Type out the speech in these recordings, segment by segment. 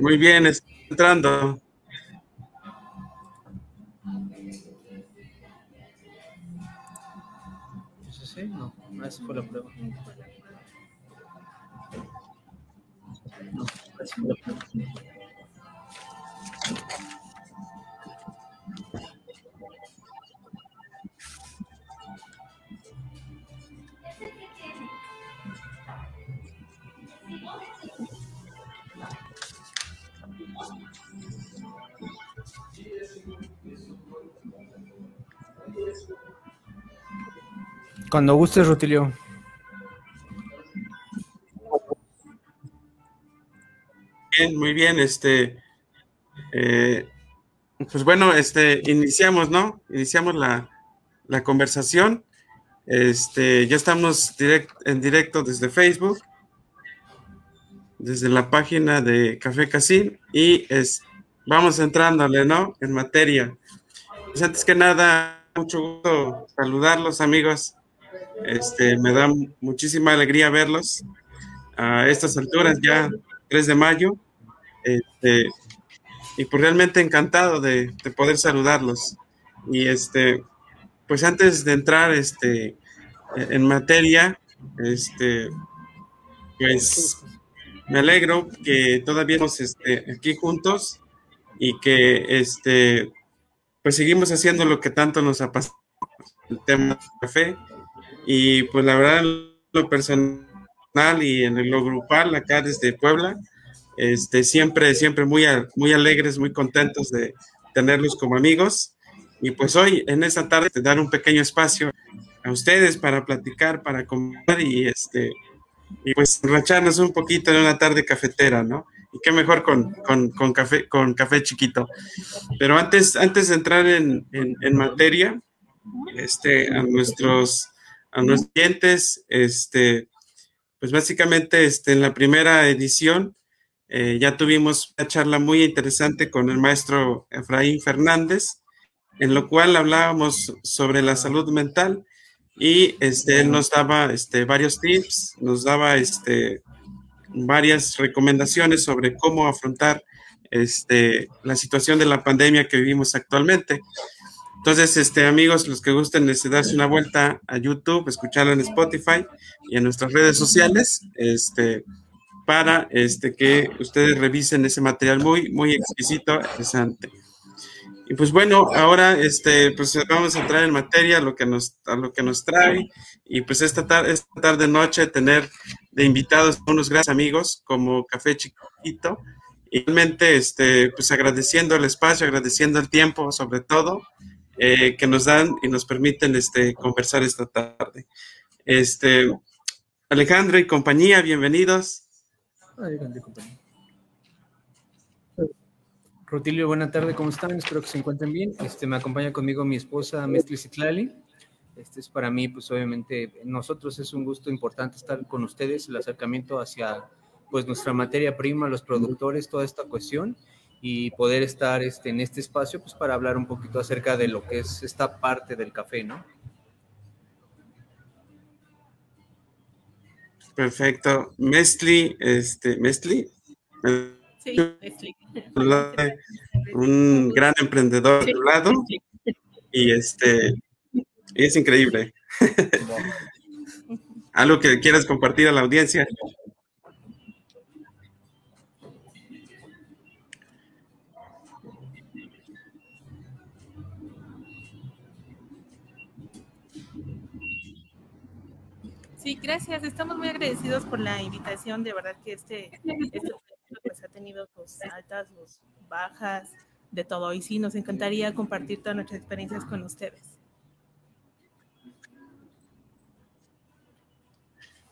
Muy bien, está entrando. Sí, no. No, esa fue la prueba. Cuando gustes, Rutilio. Bien, muy bien, este, eh, pues bueno, este, iniciamos, ¿no? Iniciamos la, la conversación. Este, ya estamos direct, en directo desde Facebook, desde la página de Café Casim y es, vamos entrándole, ¿no? En materia. Pues antes que nada, mucho gusto saludarlos, amigos. Este, me da muchísima alegría verlos a estas alturas, ya 3 de mayo. Este, y pues realmente encantado de, de, poder saludarlos. Y este, pues antes de entrar este, en materia, este, pues me alegro que todavía estamos este, aquí juntos y que este, pues seguimos haciendo lo que tanto nos apasiona, el tema del café y pues la verdad, lo personal y en lo grupal, acá desde Puebla, este, siempre, siempre muy, muy alegres, muy contentos de tenerlos como amigos. Y pues hoy, en esta tarde, te dar un pequeño espacio a ustedes para platicar, para comer y este, y pues enracharnos un poquito en una tarde cafetera, ¿no? Y qué mejor con, con, con café, con café chiquito. Pero antes, antes de entrar en, en, en materia, este, a nuestros a nuestros clientes. Este, pues básicamente este, en la primera edición eh, ya tuvimos una charla muy interesante con el maestro Efraín Fernández, en lo cual hablábamos sobre la salud mental y este, él nos daba este, varios tips, nos daba este, varias recomendaciones sobre cómo afrontar este, la situación de la pandemia que vivimos actualmente. Entonces, este, amigos, los que gusten de darse una vuelta a YouTube, escucharlo en Spotify y en nuestras redes sociales, este, para este, que ustedes revisen ese material muy, muy exquisito, interesante. Y pues bueno, ahora este, pues vamos a entrar en materia a lo que nos, a lo que nos trae. Y pues esta tarde, esta tarde noche tener de invitados unos grandes amigos como Café Chiquito. Y realmente, este, pues agradeciendo el espacio, agradeciendo el tiempo, sobre todo, eh, que nos dan y nos permiten este, conversar esta tarde. Este, Alejandro y compañía, bienvenidos. Rutilio, buena tarde, ¿cómo están? Espero que se encuentren bien. Este, me acompaña conmigo mi esposa, Mestli Citlali. Este es para mí, pues obviamente, nosotros es un gusto importante estar con ustedes, el acercamiento hacia pues nuestra materia prima, los productores, toda esta cuestión y poder estar este, en este espacio pues, para hablar un poquito acerca de lo que es esta parte del café, ¿no? Perfecto. Mestli, este, Mestli. Sí, Mestli. Un gran emprendedor de lado y este es increíble. Algo que quieras compartir a la audiencia. Sí, gracias. Estamos muy agradecidos por la invitación. De verdad que este, este pues, ha tenido sus altas, sus bajas, de todo. Y sí, nos encantaría compartir todas nuestras experiencias con ustedes.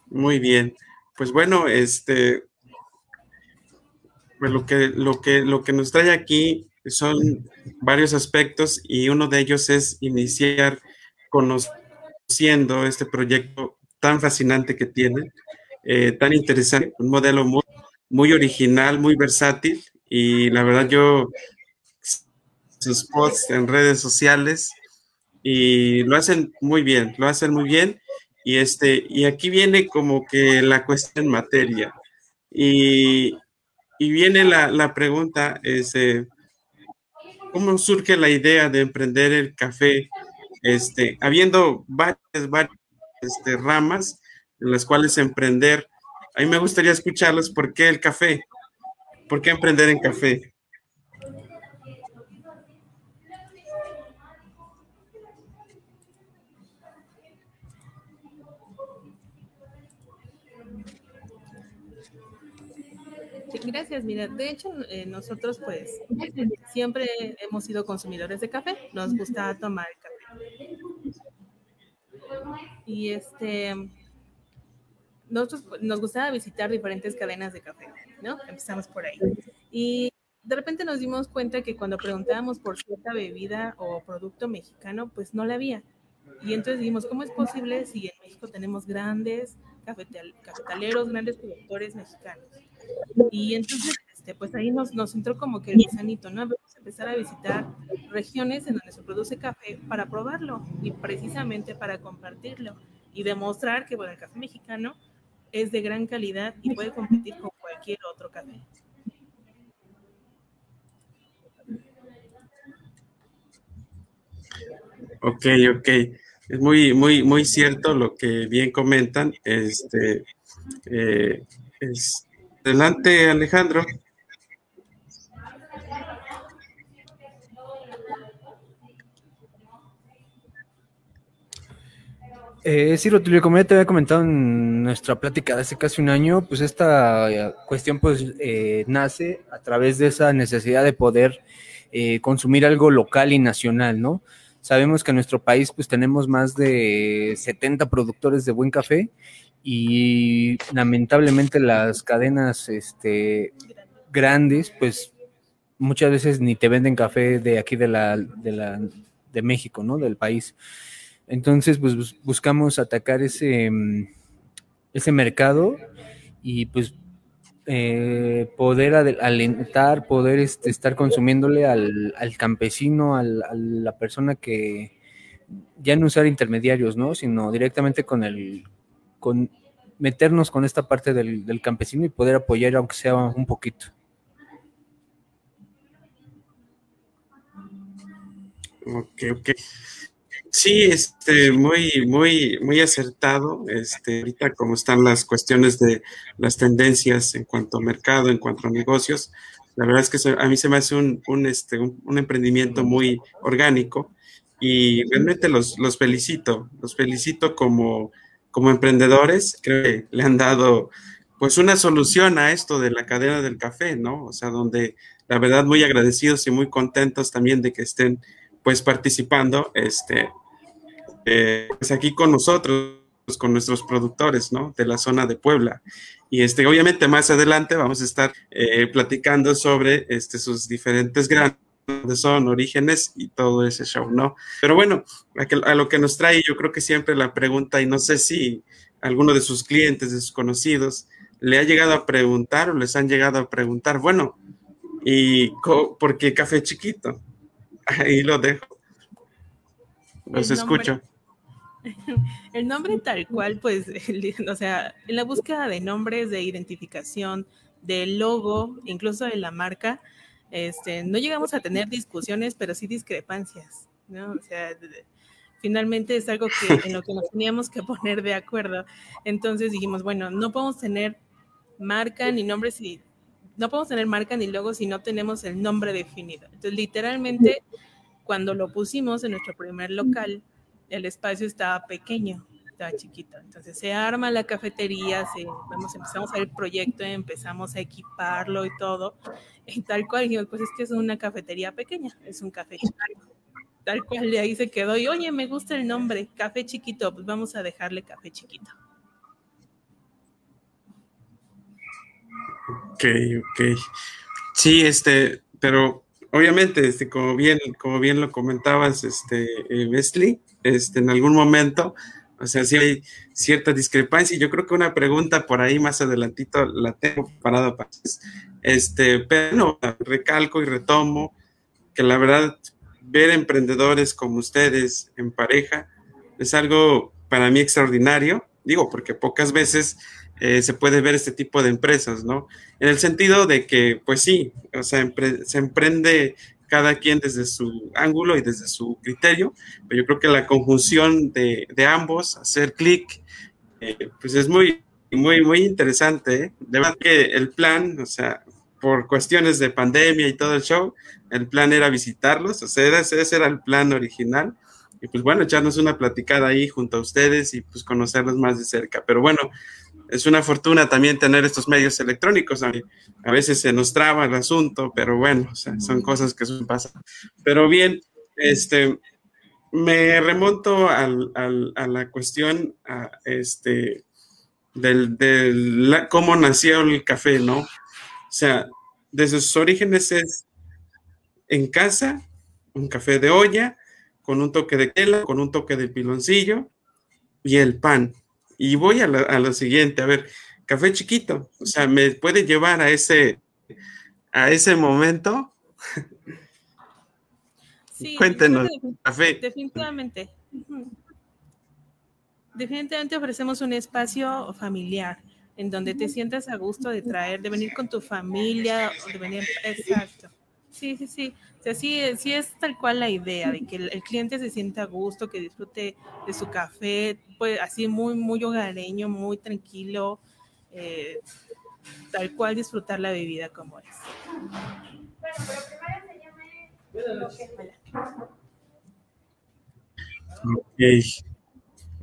Muy bien. Pues bueno, este, pues lo que, lo que, lo que nos trae aquí son varios aspectos y uno de ellos es iniciar conociendo este proyecto tan fascinante que tiene, eh, tan interesante, un modelo muy, original, muy versátil y la verdad yo sus posts en redes sociales y lo hacen muy bien, lo hacen muy bien y este y aquí viene como que la cuestión materia y, y viene la, pregunta, es, eh, ¿cómo surge la idea de emprender el café? Este, habiendo varias, varias este, ramas en las cuales emprender. A mí me gustaría escucharlos, ¿por qué el café? ¿Por qué emprender en café? gracias. Mira, de hecho, eh, nosotros pues siempre hemos sido consumidores de café. Nos gusta tomar café. Y este, nosotros nos gustaba visitar diferentes cadenas de café, ¿no? Empezamos por ahí. Y de repente nos dimos cuenta que cuando preguntábamos por cierta bebida o producto mexicano, pues no la había. Y entonces dijimos, ¿cómo es posible si en México tenemos grandes cafetaleros, grandes productores mexicanos? Y entonces, este, pues ahí nos, nos entró como que el gusanito, ¿no? Vamos a empezar a visitar regiones en donde se produce café para probarlo y precisamente para compartirlo y demostrar que, bueno, el café mexicano es de gran calidad y puede competir con cualquier otro café. Ok, ok. Es muy, muy, muy cierto lo que bien comentan. Este, eh, es, adelante, Alejandro. Eh, sí, Rotilio, como ya te había comentado en nuestra plática de hace casi un año, pues esta eh, cuestión pues eh, nace a través de esa necesidad de poder eh, consumir algo local y nacional, ¿no? Sabemos que en nuestro país pues tenemos más de 70 productores de buen café y lamentablemente las cadenas este, grandes pues muchas veces ni te venden café de aquí de la, de la de México, ¿no? Del país. Entonces, pues buscamos atacar ese, mm, ese mercado y pues eh, poder alentar, poder este, estar consumiéndole al, campesino, a la persona que ya no usar intermediarios, ¿no? Sino directamente con el, con meternos con esta parte del, del campesino y poder apoyar aunque sea un poquito. Ok, ok. Sí, este, muy, muy, muy acertado. Este, ahorita como están las cuestiones de las tendencias en cuanto a mercado, en cuanto a negocios, la verdad es que a mí se me hace un, un, este, un, emprendimiento muy orgánico y realmente los, los felicito, los felicito como, como emprendedores, creo que le han dado pues una solución a esto de la cadena del café, ¿no? O sea, donde la verdad muy agradecidos y muy contentos también de que estén pues participando este, eh, pues aquí con nosotros, con nuestros productores, ¿no? De la zona de Puebla. Y este, obviamente más adelante vamos a estar eh, platicando sobre este, sus diferentes grandes son, orígenes y todo ese show, ¿no? Pero bueno, a, a, lo que nos trae, yo creo que siempre la pregunta, y no sé si alguno de sus clientes, de sus conocidos, le ha llegado a preguntar o les han llegado a preguntar, bueno, ¿y por qué café chiquito? Ahí lo dejo. Los escucho. El nombre tal cual, pues, o sea, en la búsqueda de nombres, de identificación, del logo, incluso de la marca, este, no llegamos a tener discusiones, pero sí discrepancias, ¿no? O sea, finalmente es algo que en lo que nos teníamos que poner de acuerdo. Entonces dijimos, bueno, no podemos tener marca ni nombre si no podemos tener marca ni logo si no tenemos el nombre definido. Entonces, literalmente, cuando lo pusimos en nuestro primer local, el espacio estaba pequeño, estaba chiquito. Entonces se arma la cafetería, se, empezamos a ver el proyecto, empezamos a equiparlo y todo. Y tal cual, dijimos, pues es que es una cafetería pequeña, es un café chiquito. Tal cual, de ahí se quedó. Y oye, me gusta el nombre, café chiquito, pues vamos a dejarle café chiquito. Ok, ok. Sí, este, pero obviamente, este, como bien, como bien lo comentabas, este, eh, este, en algún momento, o sea, sí hay cierta discrepancia. Yo creo que una pregunta por ahí más adelantito la tengo preparada para este, pero no, recalco y retomo que la verdad ver emprendedores como ustedes en pareja es algo para mí extraordinario. Digo, porque pocas veces eh, se puede ver este tipo de empresas, ¿no? En el sentido de que, pues sí, o sea, se emprende cada quien desde su ángulo y desde su criterio, pero yo creo que la conjunción de, ambos, hacer clic, eh, pues es muy, muy, muy interesante. ¿eh? De verdad que el plan, o sea, por cuestiones de pandemia y todo el show, el plan era visitarlos, o sea, ese era el plan original y pues bueno, echarnos una platicada ahí junto a ustedes y pues conocerlos más de cerca. Pero bueno, es una fortuna también tener estos medios electrónicos. A, veces se nos traba el asunto, pero bueno, son cosas que pasan. Pero bien, este, me remonto al, a la cuestión a este, del, del cómo nació el café, ¿no? O sea, desde sus orígenes es en casa, un café de olla, con un toque de tela, con un toque de piloncillo y el pan. Y voy a, lo siguiente, a ver, café chiquito, o sea, me puede llevar a ese, a ese momento. Sí, Cuéntenos, café. Definitivamente. Definitivamente ofrecemos un espacio familiar en donde te sientas a gusto de traer, de venir con tu familia, de venir, exacto. Sí, sí, sí. O sea, sí, es tal cual la idea de que el, cliente se sienta a gusto, que disfrute de su café, pues así muy, muy hogareño, muy tranquilo, eh, tal cual disfrutar la bebida como es. Ok.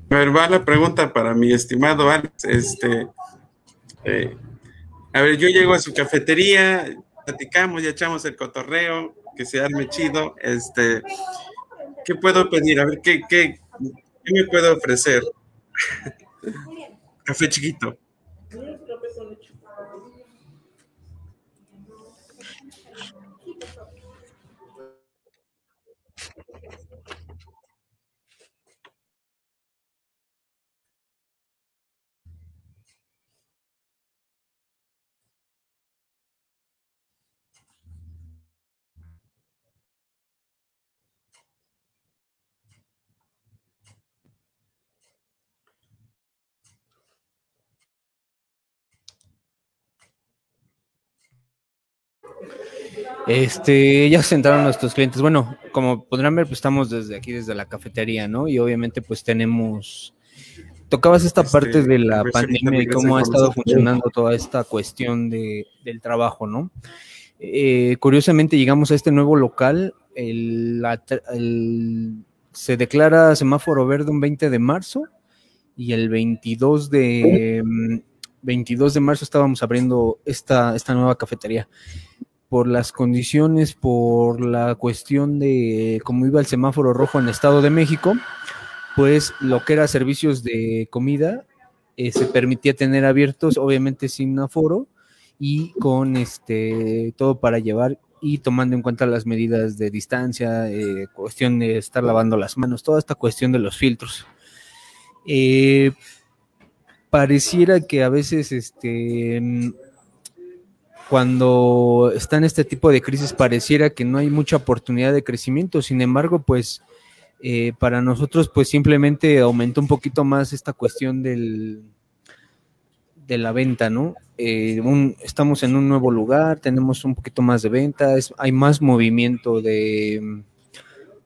Ver, va la pregunta para mi estimado Alex. Este, eh, a ver, yo llego a su cafetería, platicamos, ya echamos el cotorreo, que se arme chido. Este, ¿qué puedo pedir? A ver, ¿qué, qué, qué me puedo ofrecer? Café chiquito. Este, ya se sentaron nuestros clientes. Bueno, como podrán ver, pues estamos desde aquí, desde la cafetería, ¿no? Y obviamente, pues tenemos. Tocabas esta este, parte de la pandemia y cómo ha estado funcionando toda esta cuestión de, del trabajo, ¿no? Eh, curiosamente, llegamos a este nuevo local. El, se declara semáforo verde un 20 de marzo y el 22 de, 22 de marzo estábamos abriendo esta, esta nueva cafetería por las condiciones, por la cuestión de cómo iba el semáforo rojo en Estado de México, pues lo que era servicios de comida eh, se permitía tener abiertos, obviamente sin aforo y con este todo para llevar y tomando en cuenta las medidas de distancia, eh, cuestión de estar lavando las manos, toda esta cuestión de los filtros. Eh, pareciera que a veces este cuando está en este tipo de crisis pareciera que no hay mucha oportunidad de crecimiento, sin embargo, pues eh, para nosotros pues simplemente aumentó un poquito más esta cuestión del, de la venta, ¿no? Eh, estamos en un nuevo lugar, tenemos un poquito más de ventas, hay más movimiento de,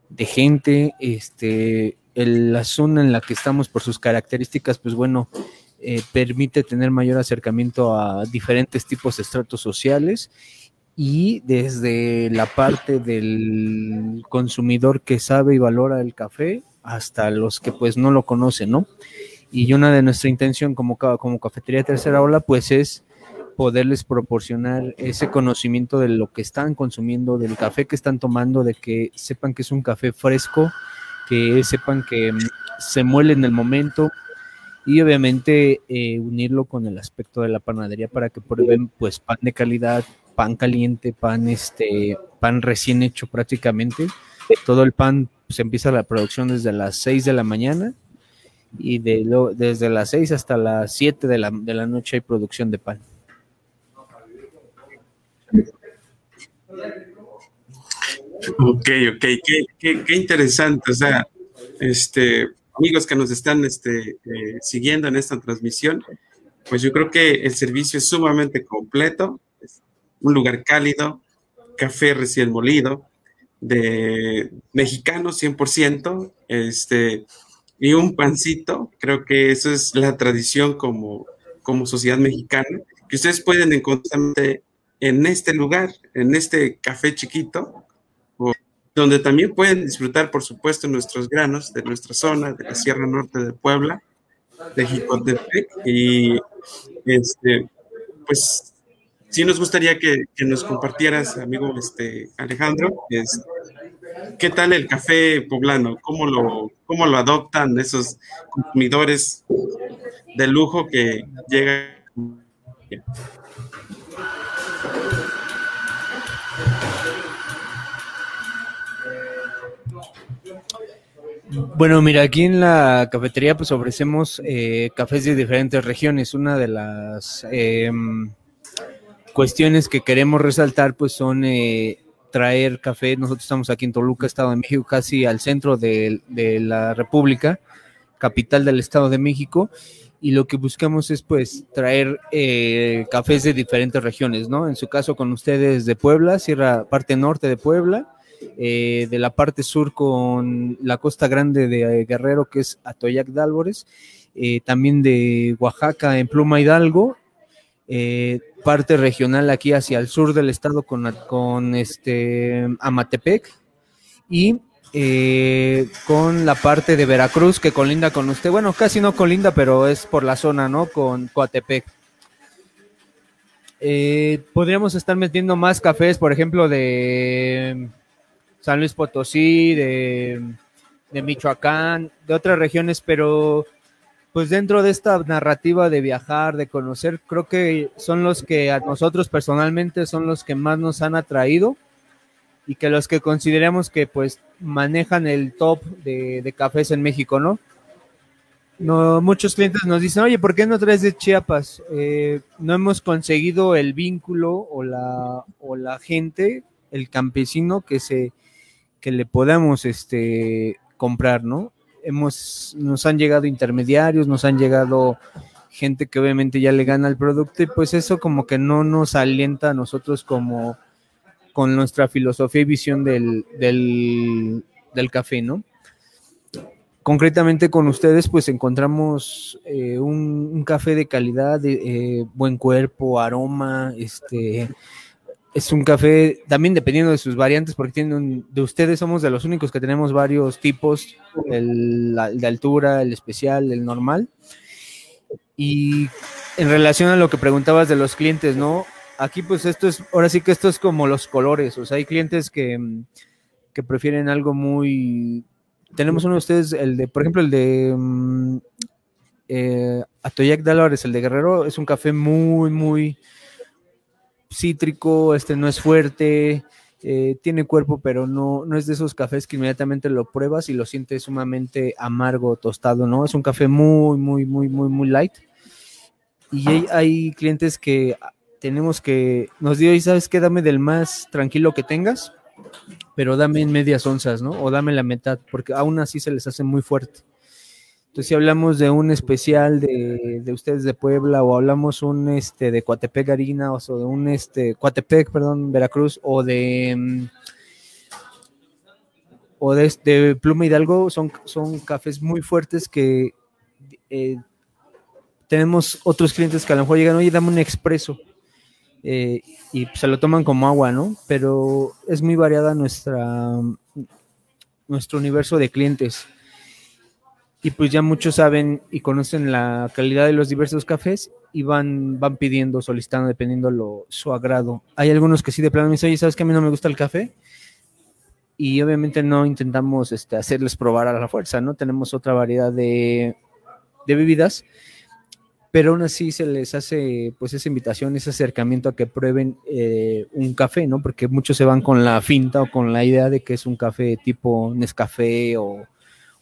de gente, este, la zona en la que estamos por sus características, pues bueno, eh, permite tener mayor acercamiento a diferentes tipos de estratos sociales y desde la parte del consumidor que sabe y valora el café hasta los que pues no lo conocen, ¿no? Y una de nuestra intención como, como cafetería tercera ola pues es poderles proporcionar ese conocimiento de lo que están consumiendo, del café que están tomando, de que sepan que es un café fresco, que sepan que mm, se muele en el momento, y obviamente eh, unirlo con el aspecto de la panadería para que prueben pues pan de calidad, pan caliente, pan este, pan recién hecho prácticamente. Todo el pan se empieza la producción desde las 6 de la mañana y de lo, desde las 6 hasta las 7 de la, de la noche hay producción de pan. Ok, ok, qué, qué, qué interesante. O sea, este, amigos que nos están este, eh, siguiendo en esta transmisión, pues yo creo que el servicio es sumamente completo, un lugar cálido, café recién molido, de mexicano 100%, este, y un pancito, creo que eso es la tradición como, como sociedad mexicana, que ustedes pueden encontrar en este lugar, en este café chiquito, donde también pueden disfrutar, por supuesto, nuestros granos de nuestra zona, de la Sierra Norte de Puebla, de Jicotepec, y este, pues sí nos gustaría que, nos compartieras, amigo este, Alejandro, qué tal el café poblano, cómo lo, cómo lo adoptan esos consumidores de lujo que llegan. Bueno, mira, aquí en la cafetería pues ofrecemos eh, cafés de diferentes regiones. Una de las em, cuestiones que queremos resaltar pues son eh, traer café. Nosotros estamos aquí en Toluca, Estado de México, casi al centro de, la República, capital del Estado de México. Y lo que buscamos es pues traer eh, cafés de diferentes regiones, ¿no? En su caso con ustedes de Puebla, Sierra, parte norte de Puebla eh, de la parte sur con la costa grande de Guerrero, que es Atoyac de Álvarez, eh, también de Oaxaca en Pluma Hidalgo, eh, parte regional aquí hacia el sur del estado con, con este Amatepec y con la parte de Veracruz que colinda con usted, bueno, casi no colinda, pero es por la zona, ¿no? Con Coatepec. podríamos estar metiendo más cafés, por ejemplo, de San Luis Potosí, de, Michoacán, de otras regiones, pero pues dentro de esta narrativa de viajar, de conocer, creo que son los que a nosotros personalmente son los que más nos han atraído y que los que consideramos que pues manejan el top de, cafés en México, ¿no? No, muchos clientes nos dicen, oye, ¿por qué no traes de Chiapas? Eh, no hemos conseguido el vínculo o la, o la gente, el campesino que se, que le podamos este, comprar, ¿no? Hemos, nos han llegado intermediarios, nos han llegado gente que obviamente ya le gana el producto y pues eso como que no nos alienta a nosotros como con nuestra filosofía y visión del, del, café, ¿no? Concretamente con ustedes pues encontramos eh, un, café de calidad, eh, buen cuerpo, aroma, este, es un café también dependiendo de sus variantes, porque tienen de ustedes somos de los únicos que tenemos varios tipos, el, de altura, el especial, el normal. Y en relación a lo que preguntabas de los clientes, ¿no? Aquí pues esto es, ahora sí que esto es como los colores, o sea, hay clientes que, que prefieren algo muy... Tenemos uno de ustedes, el de, por ejemplo, el de mm, eh, Atoyac el de Guerrero, es un café muy, muy cítrico, este no es fuerte, eh, tiene cuerpo, pero no, no es de esos cafés que inmediatamente lo pruebas y lo sientes sumamente amargo, tostado, ¿no? Es un café muy, muy, muy, muy, muy light. Y hay, clientes que tenemos que, nos dio, y sabes qué, dame del más tranquilo que tengas, pero dame en medias onzas, ¿no? O dame la mitad, porque aún así se les hace muy fuerte. Entonces, si hablamos de un especial de, ustedes de Puebla, o hablamos un este de Coatepec Harina, o de un este Coatepec, perdón, Veracruz, o de mm, o de, este Pluma Hidalgo, son, son cafés muy fuertes que eh, tenemos otros clientes que a lo mejor llegan, oye, dame un expreso. Eh, y se lo toman como agua, ¿no? Pero es muy variada nuestra nuestro universo de clientes y pues ya muchos saben y conocen la calidad de los diversos cafés y van, van pidiendo, solicitando, dependiendo lo, su agrado. Hay algunos que sí de plano me dicen, oye, ¿sabes que a mí no me gusta el café? Y obviamente no intentamos este, hacerles probar a la fuerza, ¿no? Tenemos otra variedad de, bebidas, pero aún así se les hace pues esa invitación, ese acercamiento a que prueben eh, un café, ¿no? Porque muchos se van con la finta o con la idea de que es un café tipo Nescafé o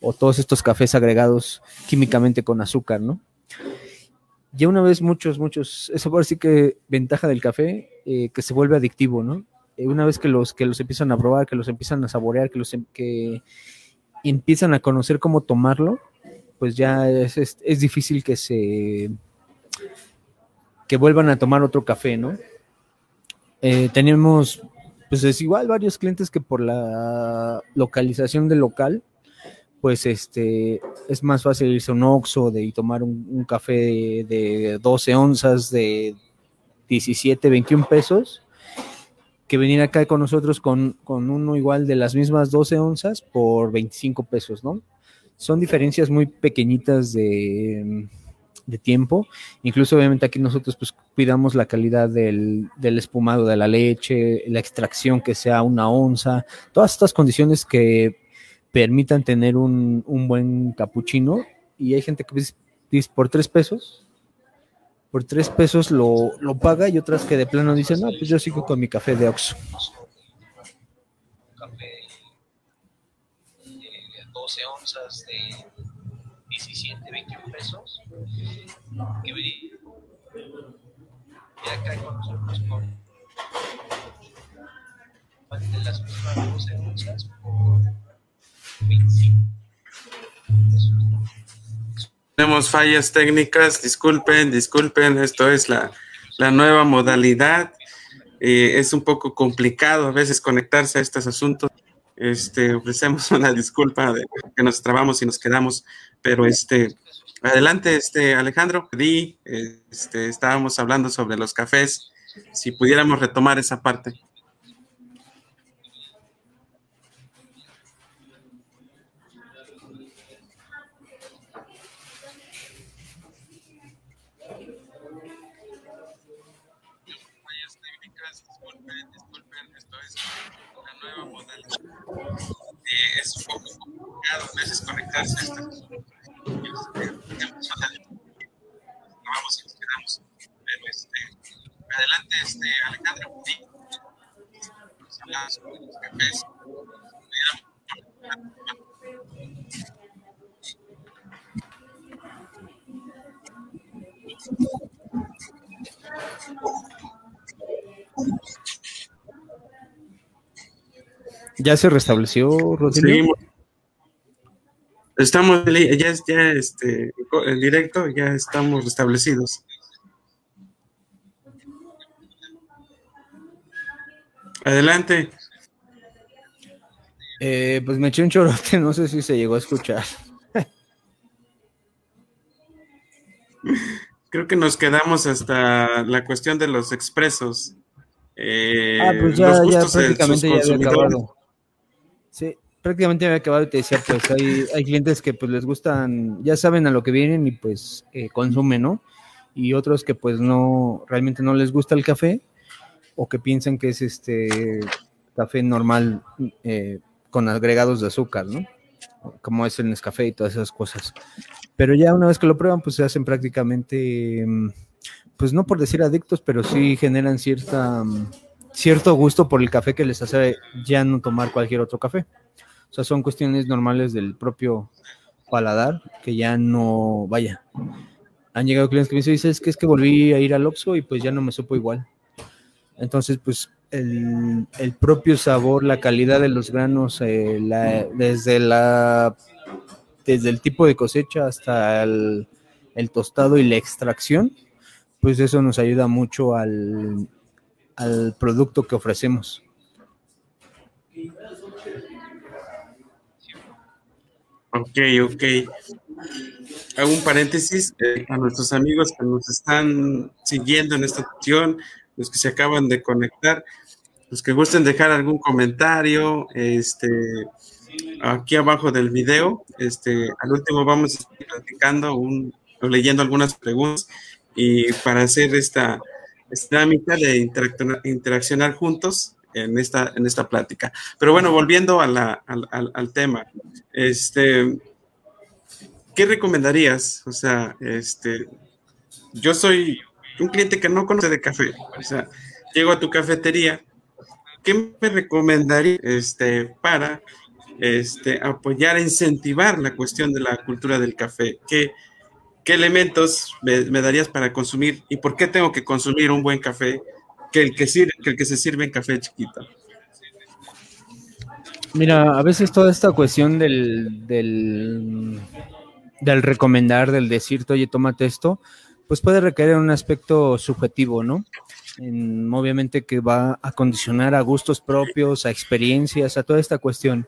o todos estos cafés agregados químicamente con azúcar, ¿no? Ya una vez muchos, muchos, eso por sí que ventaja del café, eh, que se vuelve adictivo, ¿no? Eh, una vez que los, que los empiezan a probar, que los empiezan a saborear, que los em, que empiezan a conocer cómo tomarlo, pues ya es, es, difícil que se que vuelvan a tomar otro café, ¿no? Eh, tenemos, pues es igual, varios clientes que por la localización del local, pues este, es más fácil irse a un Oxxo de, y tomar un, café de, 12 onzas de 17, 21 pesos, que venir acá con nosotros con, con uno igual de las mismas 12 onzas por 25 pesos, ¿no? Son diferencias muy pequeñitas de, de tiempo. Incluso obviamente aquí nosotros pues cuidamos la calidad del, espumado de la leche, la extracción que sea una onza, todas estas condiciones que permitan tener un, buen capuchino. Y hay gente que dice, por tres pesos, por tres pesos lo, paga y otras que de plano dicen, no, pues yo sigo con mi café de Oxxo. Café de 12 onzas de 17, 21 pesos que y acá con nosotros con las mismas 12 onzas por 25 tenemos fallas técnicas, disculpen, disculpen, esto es la, la nueva modalidad. Eh, es un poco complicado a veces conectarse a estos asuntos. Este, ofrecemos una disculpa de que nos trabamos y nos quedamos, pero este, Adelante, este Alejandro. Di, este, estábamos hablando sobre los cafés. Si pudiéramos retomar esa parte. A veces conectarse a estas vamos y nos quedamos. Pero este, adelante, este, Alejandro, sí. ¿Ya se restableció, Rodrigo? Estamos ya, ya este, en directo, ya estamos restablecidos. Adelante. Eh, pues me eché un chorote, no sé si se llegó a escuchar. Creo que nos quedamos hasta la cuestión de los expresos. Eh, ah, pues ya, ya prácticamente ya había acabado. Sí, prácticamente me había acabado y te decía, pues hay, hay clientes que pues les gustan, ya saben a lo que vienen y pues eh, consumen, ¿no? Y otros que pues no, realmente no les gusta el café o que piensan que es este café normal eh, con agregados de azúcar, ¿no? Como es el Nescafé y todas esas cosas. Pero ya una vez que lo prueban, pues se hacen prácticamente, pues no por decir adictos, pero sí generan cierta, cierto gusto por el café que les hace ya no tomar cualquier otro café. O sea, son cuestiones normales del propio paladar que ya no, vaya. Han llegado clientes que me dicen, es que es que volví a ir al Oxxo y pues ya no me supo igual. Entonces, pues el, propio sabor, la calidad de los granos, eh, desde la desde el tipo de cosecha hasta el, el, tostado y la extracción, pues eso nos ayuda mucho al, al producto que ofrecemos. Ok, ok. Hago un paréntesis eh, a nuestros amigos que nos están siguiendo en esta sesión, los que se acaban de conectar, los que gusten dejar algún comentario, este, aquí abajo del video, este, al último vamos a estar platicando o leyendo algunas preguntas y para hacer esta, esta dinámica de interaccionar juntos, en esta, en esta plática. Pero bueno, volviendo al, al, tema, este, ¿qué recomendarías? O sea, este, yo soy un cliente que no conoce de café, o sea, llego a tu cafetería, ¿qué me recomendaría este, para este, apoyar, incentivar la cuestión de la cultura del café? ¿Qué, qué elementos me, me, darías para consumir y por qué tengo que consumir un buen café que el que, sirve, que el que se sirve en café chiquito. Mira, a veces toda esta cuestión del, del, del recomendar, del decirte, oye, tómate esto, pues puede requerir un aspecto subjetivo, ¿no? obviamente que va a condicionar a gustos propios, a experiencias, a toda esta cuestión.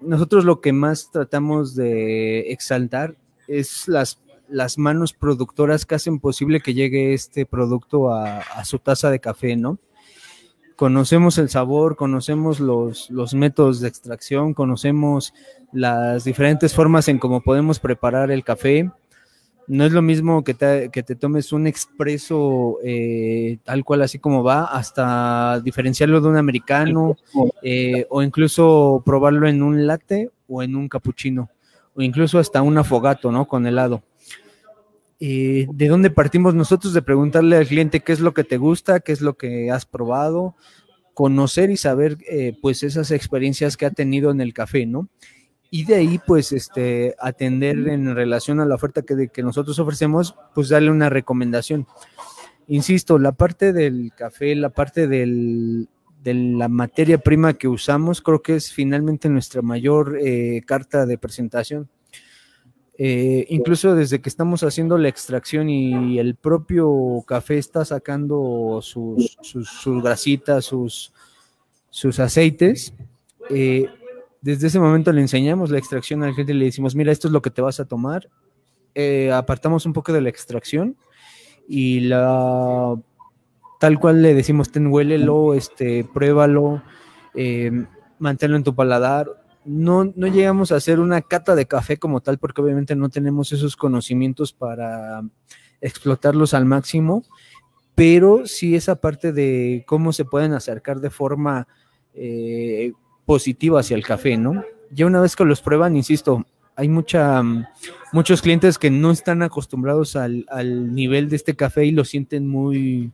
Nosotros lo que más tratamos de exaltar es las, las manos productoras que hacen posible que llegue este producto a, su taza de café, ¿no? conocemos el sabor, conocemos los, los, métodos de extracción, conocemos las diferentes formas en cómo podemos preparar el café. No es lo mismo que te, que te tomes un expreso eh, tal cual así como va, hasta diferenciarlo de un americano eh, o incluso probarlo en un latte o en un cappuccino o incluso hasta un afogato, ¿no? Con helado. Eh, ¿De dónde partimos nosotros? De preguntarle al cliente qué es lo que te gusta, qué es lo que has probado, conocer y saber eh, pues esas experiencias que ha tenido en el café, ¿no? Y de ahí pues este, atender en relación a la oferta que, que nosotros ofrecemos, pues darle una recomendación. Insisto, la parte del café, la parte del, de la materia prima que usamos, creo que es finalmente nuestra mayor eh, carta de presentación eh, incluso desde que estamos haciendo la extracción y el propio café está sacando sus, sus, grasitas, sus, sus aceites, eh, desde ese momento le enseñamos la extracción al cliente y le decimos, mira, esto es lo que te vas a tomar. Eh, apartamos un poco de la extracción y la tal cual le decimos, ten, huélelo, este, pruébalo, manténlo en tu paladar no, no llegamos a hacer una cata de café como tal, porque obviamente no tenemos esos conocimientos para explotarlos al máximo, pero sí esa parte de cómo se pueden acercar de forma eh, positiva hacia el café, ¿no? Ya una vez que los prueban, insisto, hay mucha, muchos clientes que no están acostumbrados al, al, nivel de este café y lo sienten muy,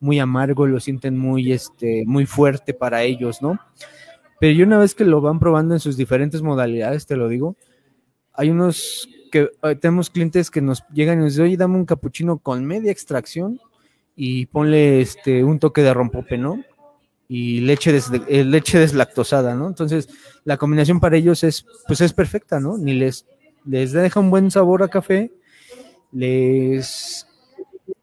muy amargo, lo sienten muy, este, muy fuerte para ellos, ¿no? Pero yo una vez que lo van probando en sus diferentes modalidades, te lo digo, hay unos que eh, tenemos clientes que nos llegan y nos dicen, oye, dame un capuchino con media extracción y ponle este un toque de rompope, ¿no? Y leche, des, eh, leche deslactosada, ¿no? Entonces, la combinación para ellos es, pues es perfecta, ¿no? Ni les, les deja un buen sabor a café, les,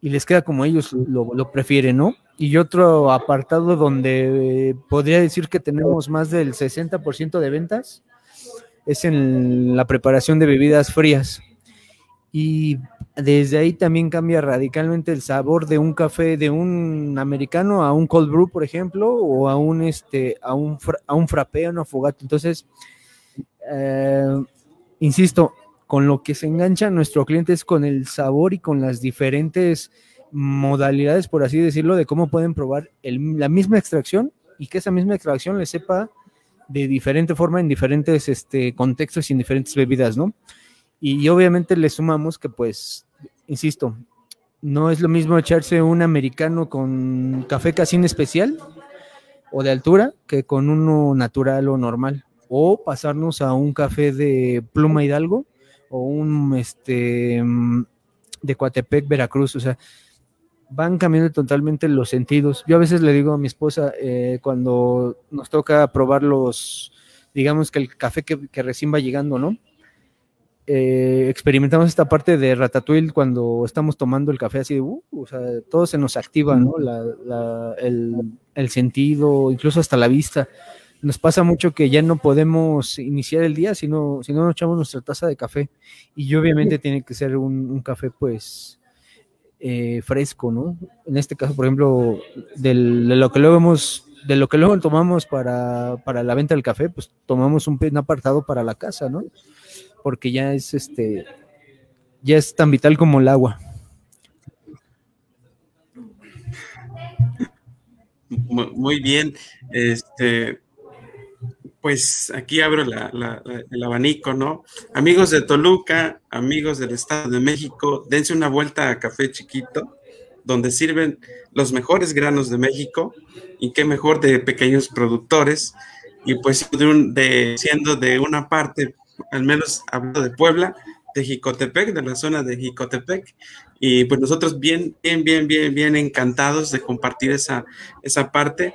y les queda como ellos lo, lo prefieren, ¿no? Y otro apartado donde podría decir que tenemos más del 60% de ventas es en la preparación de bebidas frías. Y desde ahí también cambia radicalmente el sabor de un café de un americano a un cold brew, por ejemplo, o a un este a un a un frappé, a un afogato. Entonces, eh, insisto, con lo que se engancha nuestro cliente es con el sabor y con las diferentes modalidades, por así decirlo, de cómo pueden probar la misma extracción y que esa misma extracción les sepa de diferente forma en diferentes este, contextos y en diferentes bebidas, ¿no? Y, obviamente le sumamos que, pues, insisto, no es lo mismo echarse un americano con café casín especial o de altura que con uno natural o normal. O pasarnos a un café de pluma hidalgo o un este de Coatepec, Veracruz. O sea, van cambiando totalmente los sentidos. Yo a veces le digo a mi esposa, eh, cuando nos toca probar los, digamos que el café que, recién va llegando, ¿no? Eh, experimentamos esta parte de ratatouille cuando estamos tomando el café así de, uh, o sea, todo se nos activa, ¿no? el, sentido, incluso hasta la vista. Nos pasa mucho que ya no podemos iniciar el día si no, si no nos echamos nuestra taza de café. Y obviamente tiene que ser un, un café, pues, eh, fresco, ¿no? En este caso, por ejemplo, de lo que luego de lo que luego tomamos para, la venta del café, pues tomamos un, apartado para la casa, ¿no? Porque ya es este, ya es tan vital como el agua. Muy bien, este, pues aquí abro el abanico, ¿no? Amigos de Toluca, amigos del Estado de México, dense una vuelta a Café Chiquito, donde sirven los mejores granos de México y qué mejor de pequeños productores. Y pues de, siendo de una parte, al menos hablo de Puebla, de Jicotepec, de la zona de Jicotepec. Y pues nosotros bien, bien, bien, bien, bien encantados de compartir esa, esa parte.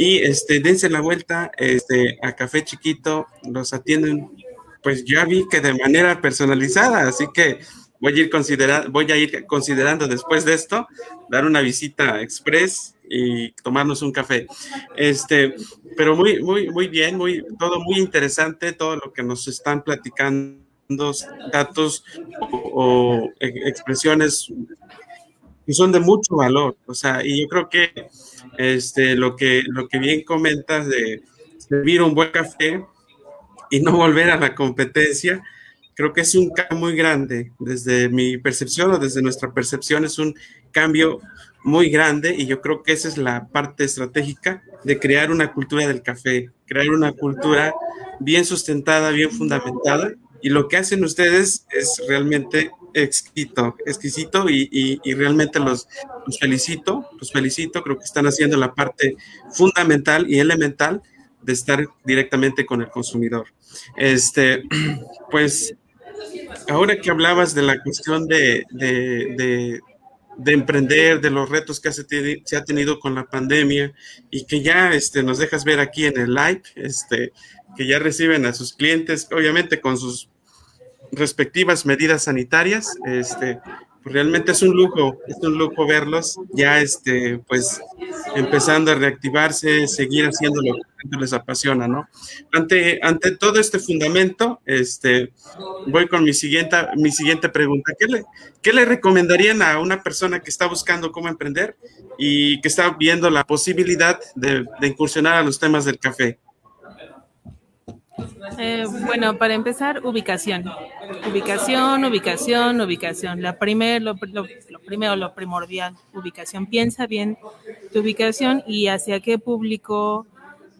Y este, dense la vuelta este, a Café Chiquito, los atienden, pues ya vi que de manera personalizada, así que voy a ir considerando, voy a ir considerando después de esto dar una visita express y tomarnos un café. Este, pero muy, muy, muy bien, muy, todo muy interesante, todo lo que nos están platicando, datos o, expresiones que son de mucho valor. O sea, y yo creo que este, lo que, lo que bien comentas de servir un buen café y no volver a la competencia, creo que es un cambio muy grande. Desde mi percepción o desde nuestra percepción es un cambio muy grande y yo creo que esa es la parte estratégica de crear una cultura del café, crear una cultura bien sustentada, bien fundamentada y lo que hacen ustedes es realmente exquisito, exquisito y, realmente los, los, felicito, los felicito, creo que están haciendo la parte fundamental y elemental de estar directamente con el consumidor. Este, pues, ahora que hablabas de la cuestión de, de, de, emprender, de los retos que se, se, ha tenido con la pandemia y que ya este, nos dejas ver aquí en el live, este, que ya reciben a sus clientes, obviamente con sus respectivas medidas sanitarias, este, pues realmente es un lujo, es un lujo verlos ya, este, pues, empezando a reactivarse, seguir haciendo lo que les apasiona, ¿no? Ante, ante todo este fundamento, este, voy con mi siguiente, mi siguiente pregunta. ¿Qué le, ¿Qué le recomendarían a una persona que está buscando cómo emprender y que está viendo la posibilidad de, de incursionar a los temas del café? Eh, bueno, para empezar, ubicación. Ubicación, ubicación, ubicación. La primer, lo, primero, lo primordial, ubicación. Piensa bien tu ubicación y hacia qué público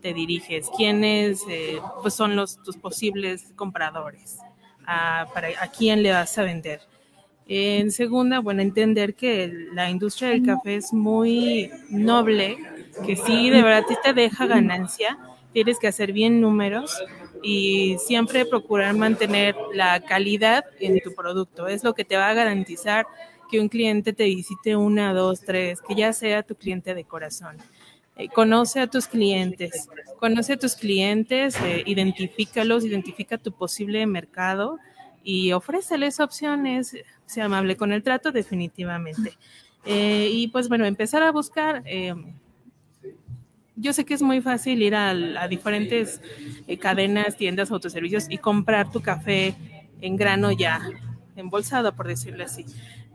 te diriges, quiénes eh, pues son los, tus posibles compradores, a, para, a quién le vas a vender. En segunda, bueno, entender que la industria del café es muy noble, que sí, de verdad te deja ganancia, tienes que hacer bien números y siempre procurar mantener la calidad en tu producto. Es lo que te va a garantizar que un cliente te visite una, dos, tres, que ya sea tu cliente de corazón. Eh, conoce a tus clientes, conoce a tus clientes, eh, identifícalos, identifica tu posible mercado y ofréceles opciones. Sea amable con el trato, definitivamente. Eh, y pues bueno, empezar a buscar yo sé que es muy fácil ir a, diferentes eh, cadenas, tiendas, autoservicios y comprar tu café en grano ya embolsado, por decirlo así.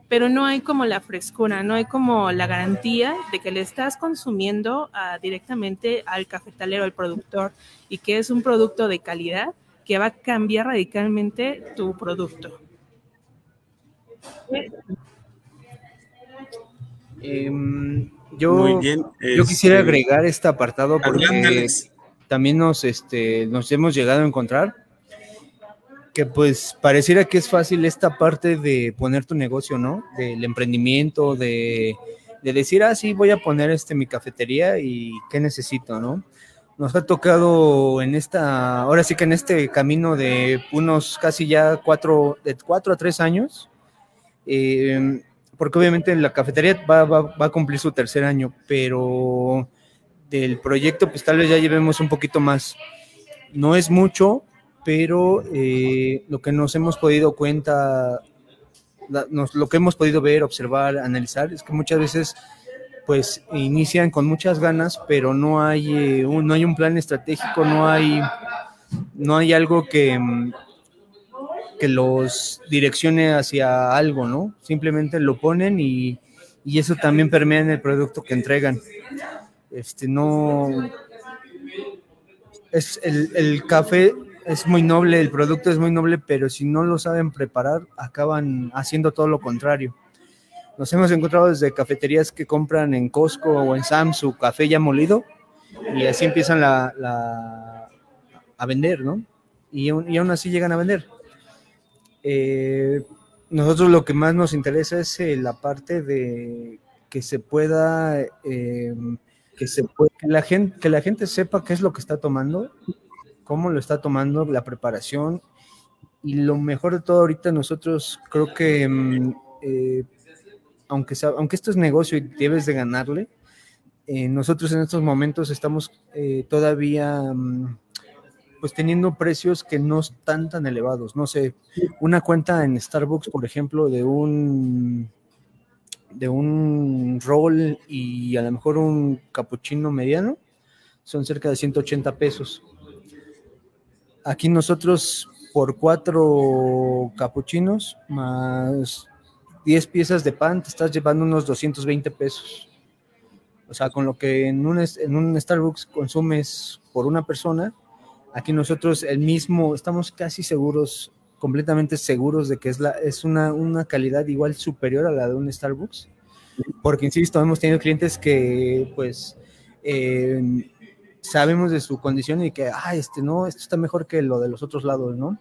Pero no hay como la frescura, no hay como la garantía de que le estás consumiendo ah, directamente al cafetalero, al productor, y que es un producto de calidad que va a cambiar radicalmente tu producto. Em, yo, yo quisiera este, agregar este apartado porque también nos, este, nos hemos llegado a encontrar que pues pareciera que es fácil esta parte de poner tu negocio, ¿no? Del emprendimiento, de, decir, ah, sí, voy a poner este, mi cafetería y qué necesito, ¿no? Nos ha tocado en esta, ahora sí que en este camino de unos casi ya cuatro, de cuatro a tres años, eh, porque obviamente la cafetería va, a cumplir su tercer año, pero del proyecto pues tal vez ya llevemos un poquito más. No es mucho, pero eh, lo que nos hemos podido cuenta, lo que hemos podido ver, observar, analizar, es que muchas veces pues inician con muchas ganas, pero no hay, eh, un, no hay un plan estratégico, no hay, no hay algo que, que los direccione hacia algo, ¿no? Simplemente lo ponen y, eso también permea en el producto que entregan. Este, no. Es el, café es muy noble, el producto es muy noble, pero si no lo saben preparar, acaban haciendo todo lo contrario. Nos hemos encontrado desde cafeterías que compran en Costco o en Sam su café ya molido y así empiezan la, a vender, ¿no? Y, y aún así llegan a vender. Eh, nosotros lo que más nos interesa es eh, la parte de que se pueda, eh, que, se la gente, que la gente sepa qué es lo que está tomando, cómo lo está tomando, la preparación. Y lo mejor de todo ahorita nosotros creo que, mm, aunque, aunque esto es negocio y debes de ganarle, nosotros en estos momentos estamos todavía mm, pues teniendo precios que no están tan elevados. No sé, una cuenta en Starbucks, por ejemplo, de un de un roll y a lo mejor un capuchino mediano, son cerca de 180 pesos. Aquí nosotros por cuatro capuchinos más 10 piezas de pan te estás llevando unos 220 pesos. O sea, con lo que en un, en un Starbucks consumes por una persona, aquí nosotros el mismo, estamos casi seguros, completamente seguros de que es, la, es una, una calidad igual superior a la de un Starbucks. Porque, insisto, hemos tenido clientes que, pues, eh, sabemos de su condición y que, ah, este no, esto está mejor que lo de los otros lados, ¿no?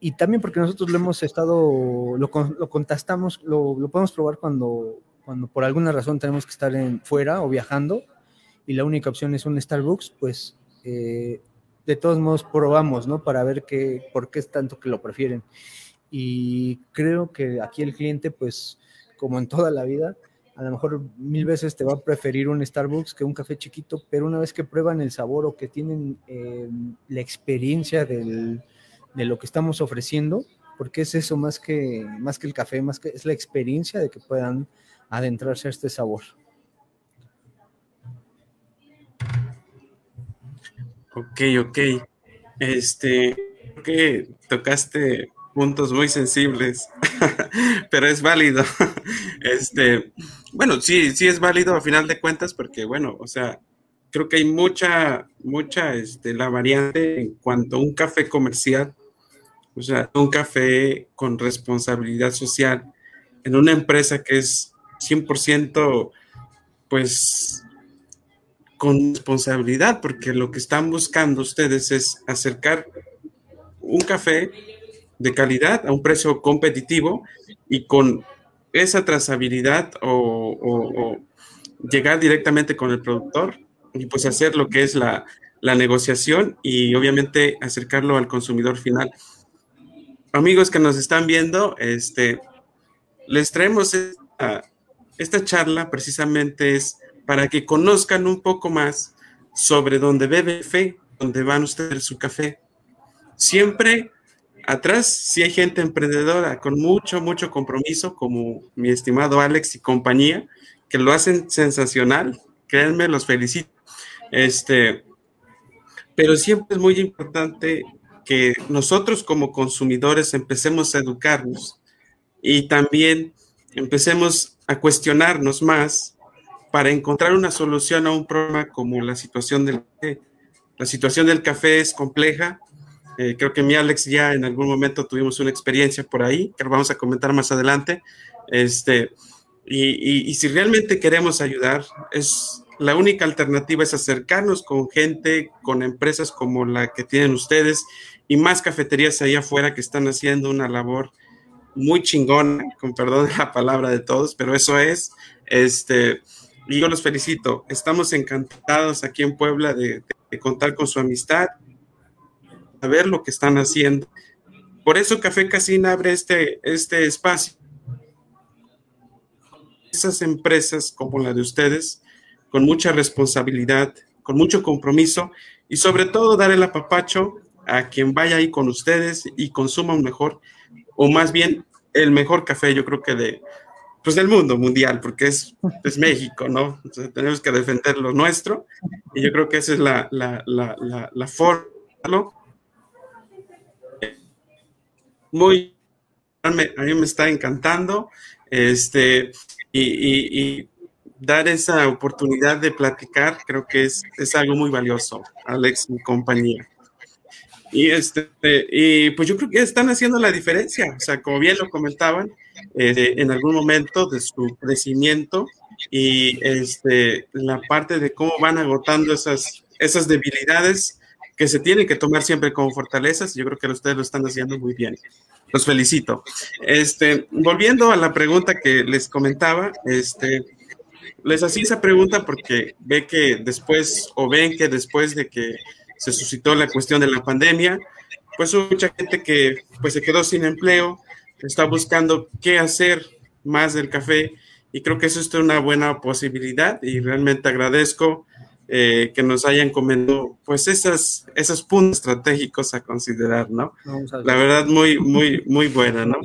Y también porque nosotros lo hemos estado, lo, lo lo, lo, podemos probar cuando, cuando por alguna razón tenemos que estar en, fuera o viajando y la única opción es un Starbucks, pues eh, de todos modos probamos, ¿no? Para ver qué, por qué es tanto que lo prefieren. Y creo que aquí el cliente, pues, como en toda la vida, a lo mejor mil veces te va a preferir un Starbucks que un café chiquito, pero una vez que prueban el sabor o que tienen eh, la experiencia de lo que estamos ofreciendo, porque es eso más que, más que el café, más que es la experiencia de que puedan adentrarse a este sabor. Ok, ok. Este, creo que tocaste puntos muy sensibles, pero es válido. Este, bueno, sí, sí es válido a final de cuentas, porque bueno, o sea, creo que hay mucha, mucha, este, la variante en cuanto a un café comercial, o sea, un café con responsabilidad social en una empresa que es 100% pues con responsabilidad, porque lo que están buscando ustedes es acercar un café de calidad a un precio competitivo y con esa trazabilidad o, llegar directamente con el productor y pues hacer lo que es la, la negociación y obviamente acercarlo al consumidor final. Amigos que nos están viendo, este, les traemos esta, esta charla precisamente es para que conozcan un poco más sobre dónde bebe fe, dónde van ustedes su café. Siempre atrás si hay gente emprendedora con mucho, mucho compromiso, como mi estimado Alex y compañía, que lo hacen sensacional. Créanme, los felicito. Este, pero siempre es muy importante que nosotros como consumidores empecemos a educarnos y también empecemos a cuestionarnos más para encontrar una solución a un problema como la situación del café. La situación del café es compleja. Eh, creo que mi Alex ya en algún momento tuvimos una experiencia por ahí, que vamos a comentar más adelante. Este, y, y si realmente queremos ayudar, es la única alternativa es acercarnos con gente, con empresas como la que tienen ustedes y más cafeterías allá afuera que están haciendo una labor muy chingona, con perdón de la palabra de todos, pero eso es, este, y yo los felicito. Estamos encantados aquí en Puebla de, contar con su amistad, a ver lo que están haciendo. Por eso Café Casina abre este, este espacio. Esas empresas como la de ustedes, con mucha responsabilidad, con mucho compromiso y sobre todo dar el apapacho a quien vaya ahí con ustedes y consuma un mejor o más bien el mejor café, yo creo que de, pues del mundo mundial, porque es, es México, ¿no? tenemos que defender lo nuestro y yo creo que esa es la, la, la, la, forma, Muy, a mí me está encantando, este, y, y, dar esa oportunidad de platicar, creo que es, es algo muy valioso, Alex, mi compañía. Y, este, y pues yo creo que están haciendo la diferencia, o sea, como bien lo comentaban, eh, en algún momento de su crecimiento y este, la parte de cómo van agotando esas, esas debilidades que se tienen que tomar siempre como fortalezas, yo creo que ustedes lo están haciendo muy bien. Los felicito. Este, volviendo a la pregunta que les comentaba, este, les hacía esa pregunta porque ve que después, o ven que después de que se suscitó la cuestión de la pandemia, pues hubo mucha gente que pues se quedó sin empleo, está buscando qué hacer más del café y creo que eso es una buena posibilidad y realmente agradezco eh, que nos hayan comentado, pues esas, esos puntos estratégicos a considerar, ¿no? La verdad, muy, muy, muy buena, ¿no?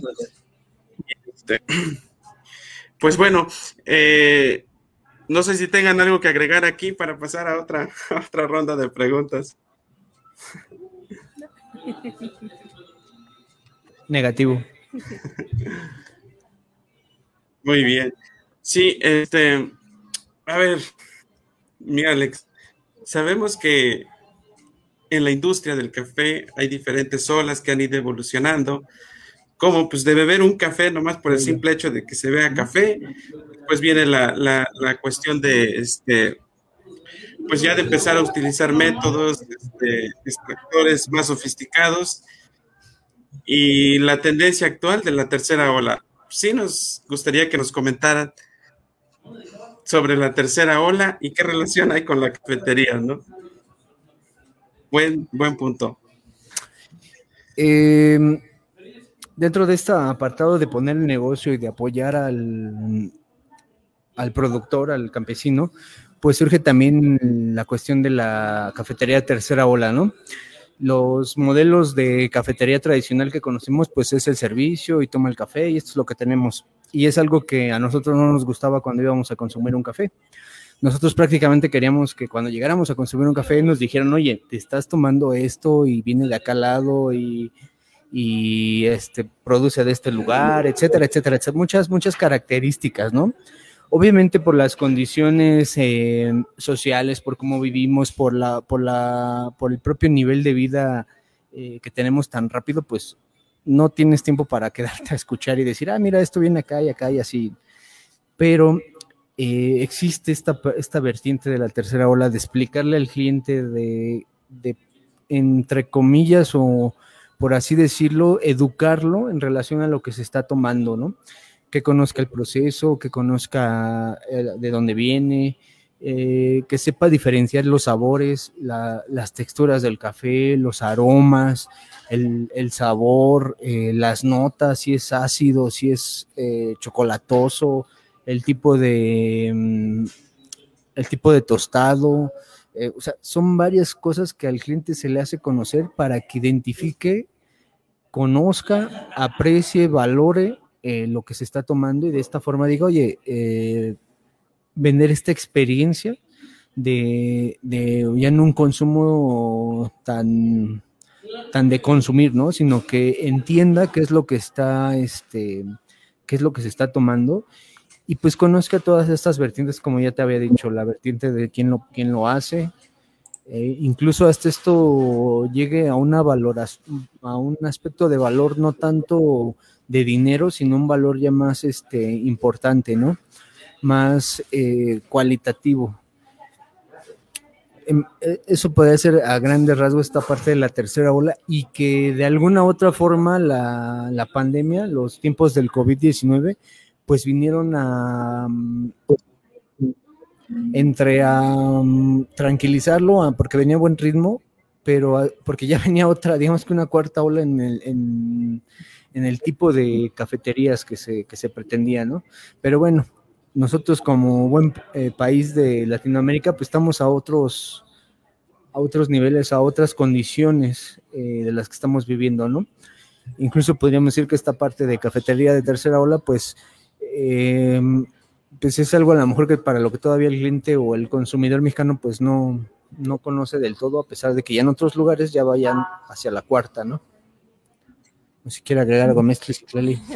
Este, pues bueno, eh, no sé si tengan algo que agregar aquí para pasar a otra, a otra ronda de preguntas. Negativo. Muy bien. Sí, este, a ver, mira Alex, sabemos que en la industria del café hay diferentes olas que han ido evolucionando, como pues de beber un café nomás por el simple hecho de que se vea café, pues viene la, la, cuestión de, este, pues ya de empezar a utilizar métodos, este, extractores más sofisticados y la tendencia actual de la tercera ola. Sí nos gustaría que nos comentaran sobre la tercera ola y qué relación hay con la cafetería, ¿no? Buen, buen punto. Em, dentro de este apartado de poner el negocio y de apoyar al, al productor, al campesino, pues surge también la cuestión de la cafetería tercera ola, ¿no? Los modelos de cafetería tradicional que conocemos, pues es el servicio y toma el café y esto es lo que tenemos. Y es algo que a nosotros no nos gustaba cuando íbamos a consumir un café. Nosotros prácticamente queríamos que cuando llegáramos a consumir un café nos dijeran, oye, te estás tomando esto y viene de acá al lado y, y este, produce de este lugar, etcétera, etcétera, etcétera. Muchas, muchas características, ¿no? Obviamente por las condiciones eh, sociales, por cómo vivimos, por, la, por, la, por el propio nivel de vida eh, que tenemos tan rápido, pues no tienes tiempo para quedarte a escuchar y decir, ah, mira, esto viene acá y acá y así. Pero eh, existe esta, esta vertiente de la tercera ola de explicarle al cliente de, de, entre comillas, o por así decirlo, educarlo en relación a lo que se está tomando, ¿no? Que conozca el proceso, que conozca eh, de dónde viene, eh, que sepa diferenciar los sabores, las texturas del café, los aromas, el, sabor, eh, las notas, si es ácido, si es chocolatoso, el tipo de mm, el tipo de tostado. o sea, son varias cosas que al cliente se le hace conocer para que identifique, conozca, aprecie, valore eh, lo que se está tomando y de esta forma digo, oye, eh, vender esta experiencia de, ya no un consumo tan, tan de consumir, ¿no? Sino que entienda qué es lo que está, este, qué es lo que se está tomando y pues conozca todas estas vertientes, como ya te había dicho, la vertiente de quién lo, quién lo hace, eh, incluso hasta esto llegue a una valoración, a un aspecto de valor no tanto de dinero, sino un valor ya más este, importante, ¿no? Más eh, cualitativo. Em, e, eso puede ser a grandes rasgos esta parte de la tercera ola y que de alguna otra forma la, la pandemia, los tiempos del COVID-19, pues vinieron a entre a tranquilizarlo, porque venía buen ritmo, pero porque ya venía otra, digamos que una cuarta ola en el, en, el tipo de cafeterías que se, que se pretendía, ¿no? Pero bueno, nosotros como buen eh, país de Latinoamérica, pues estamos a otros, a otros niveles, a otras condiciones eh, de las que estamos viviendo, ¿no? Incluso podríamos decir que esta parte de cafetería de tercera ola, pues, eh, pues es algo a lo mejor que para lo que todavía el cliente o el consumidor mexicano, pues no, no conoce del todo, a pesar de que ya en otros lugares ya vayan hacia la cuarta, ¿no? si quiere agregar algo, Clali.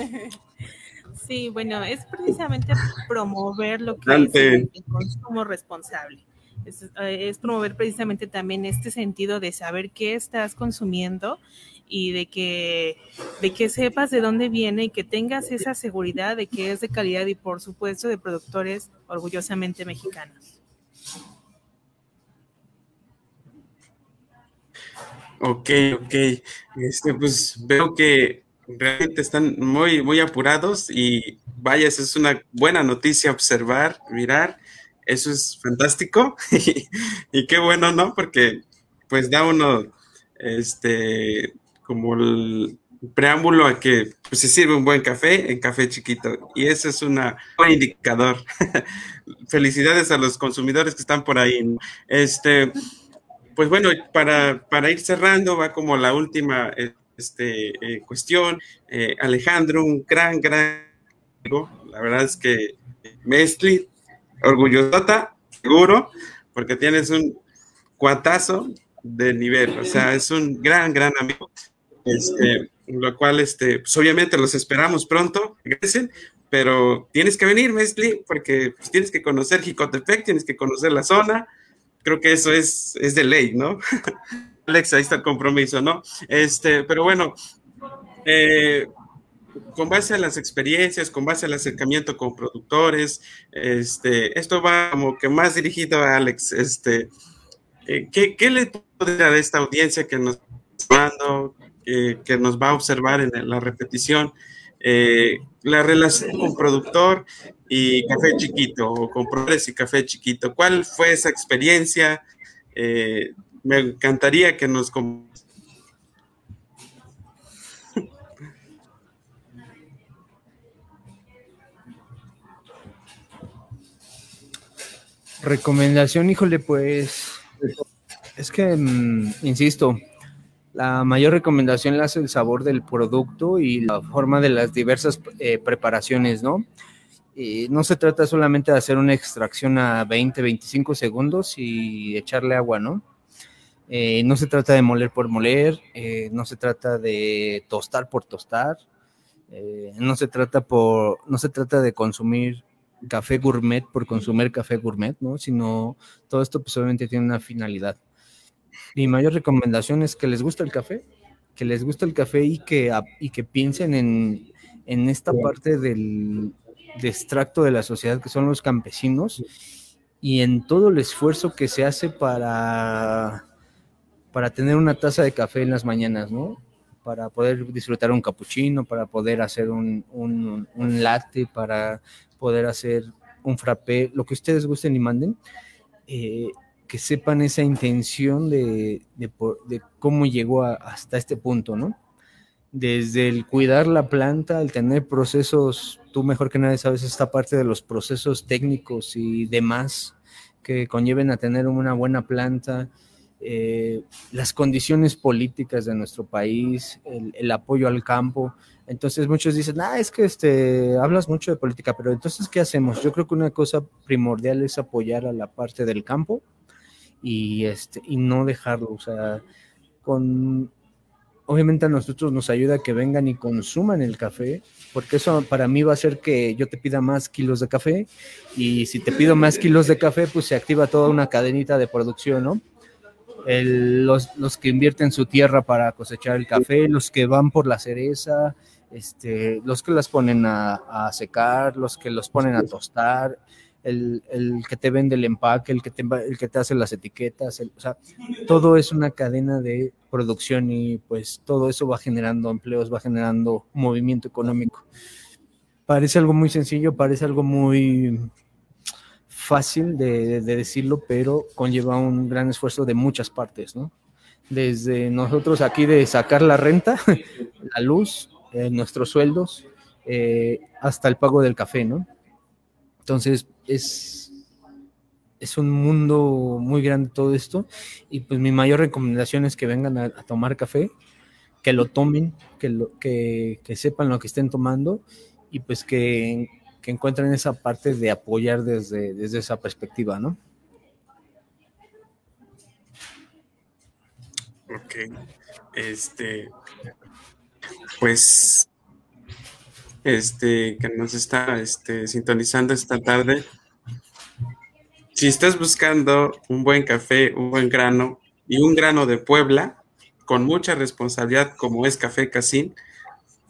Sí, bueno, es precisamente promover lo que es el, consumo responsable. Eh, es, promover precisamente también este sentido de saber qué estás consumiendo y de que, de que sepas de dónde viene y que tengas esa seguridad de que es de calidad y por supuesto de productores orgullosamente mexicanos. Ok, ok. Este, pues veo que realmente están muy, muy apurados y vaya, esa es una buena noticia observar, mirar. Eso es fantástico y, qué bueno, ¿no? Porque pues da uno, este, como preámbulo a que pues, se sirve un buen café en café chiquito. Y ese es un buen indicador. Felicidades a los consumidores que están por ahí. Este, pues bueno, para, para ir cerrando, va como la última este, eh, cuestión. Eh, Alejandro, un gran, gran la verdad es que Mestli, orgullosota, seguro, porque tienes un cuatazo de nivel, o sea, es un gran, gran amigo. Este, lo cual, este, pues obviamente los esperamos pronto, pero tienes que venir, Mestli, porque pues, tienes que conocer Jicotepec, tienes que conocer la zona, creo que eso es, es de ley, ¿no? Alex, ahí está el compromiso, ¿no? Este, pero bueno, eh, con base a las experiencias, con base al acercamiento con productores, este, esto va como que más dirigido a Alex, este, eh, ¿qué, ¿qué, le dar a esta audiencia que nos está que nos va a observar en la repetición? Eh, la relación con productor y café chiquito, o con productores y café chiquito. ¿Cuál fue esa experiencia? Eh, me encantaría que nos Recomendación, híjole, pues es que, mm, insisto, la mayor recomendación la hace el sabor del producto y la forma de las diversas eh, preparaciones, ¿no? Y no se trata solamente de hacer una extracción a 20, 25 segundos y echarle agua, ¿no? Eh, no se trata de moler por moler, eh, no se trata de tostar por tostar, no se trata por, no se trata de consumir café gourmet por consumir café gourmet, ¿no? Sino todo esto pues obviamente tiene una finalidad. Mi mayor recomendación es que les guste el café, que les guste el café y que, y que piensen en, en esta parte del extracto de la sociedad que son los campesinos y en todo el esfuerzo que se hace para, para tener una taza de café en las mañanas, ¿no? Para poder disfrutar un capuchino, para poder hacer un, un, un latte, para poder hacer un frappé, lo que ustedes gusten y manden. Eh, que sepan esa intención de, cómo llegó hasta este punto, ¿no? Desde el cuidar la planta, el tener procesos, tú mejor que nadie sabes esta parte de los procesos técnicos y demás que conlleven a tener una buena planta, eh, las condiciones políticas de nuestro país, el, apoyo al campo. Entonces muchos dicen, ah, es que este, hablas mucho de política, pero entonces, ¿qué hacemos? Yo creo que una cosa primordial es apoyar a la parte del campo, y, este, y no dejarlo. O sea, con, obviamente a nosotros nos ayuda que vengan y consuman el café, porque eso para mí va a hacer que yo te pida más kilos de café y si te pido más kilos de café, pues se activa toda una cadenita de producción, ¿no? los, los, que invierten su tierra para cosechar el café, los que van por la cereza, este, los que las ponen a, a secar, los que los ponen a tostar, el, el, que te vende el empaque, el que te, el que te hace las etiquetas, o sea, todo es una cadena de producción y pues todo eso va generando empleos, va generando movimiento económico. Parece algo muy sencillo, parece algo muy fácil de, de decirlo, pero conlleva un gran esfuerzo de muchas partes, ¿no? Desde nosotros aquí de sacar la renta, la luz, eh, nuestros sueldos, eh, hasta el pago del café, ¿no? Entonces, es, es un mundo muy grande todo esto. Y pues mi mayor recomendación es que vengan a, tomar café, que lo tomen, que, lo, que, sepan lo que estén tomando y pues que, encuentren esa parte de apoyar desde, desde esa perspectiva, ¿no? Ok. Este, pues este, que nos está este, sintonizando esta tarde. Si estás buscando un buen café, un buen grano y un grano de Puebla, con mucha responsabilidad como es Café Casín,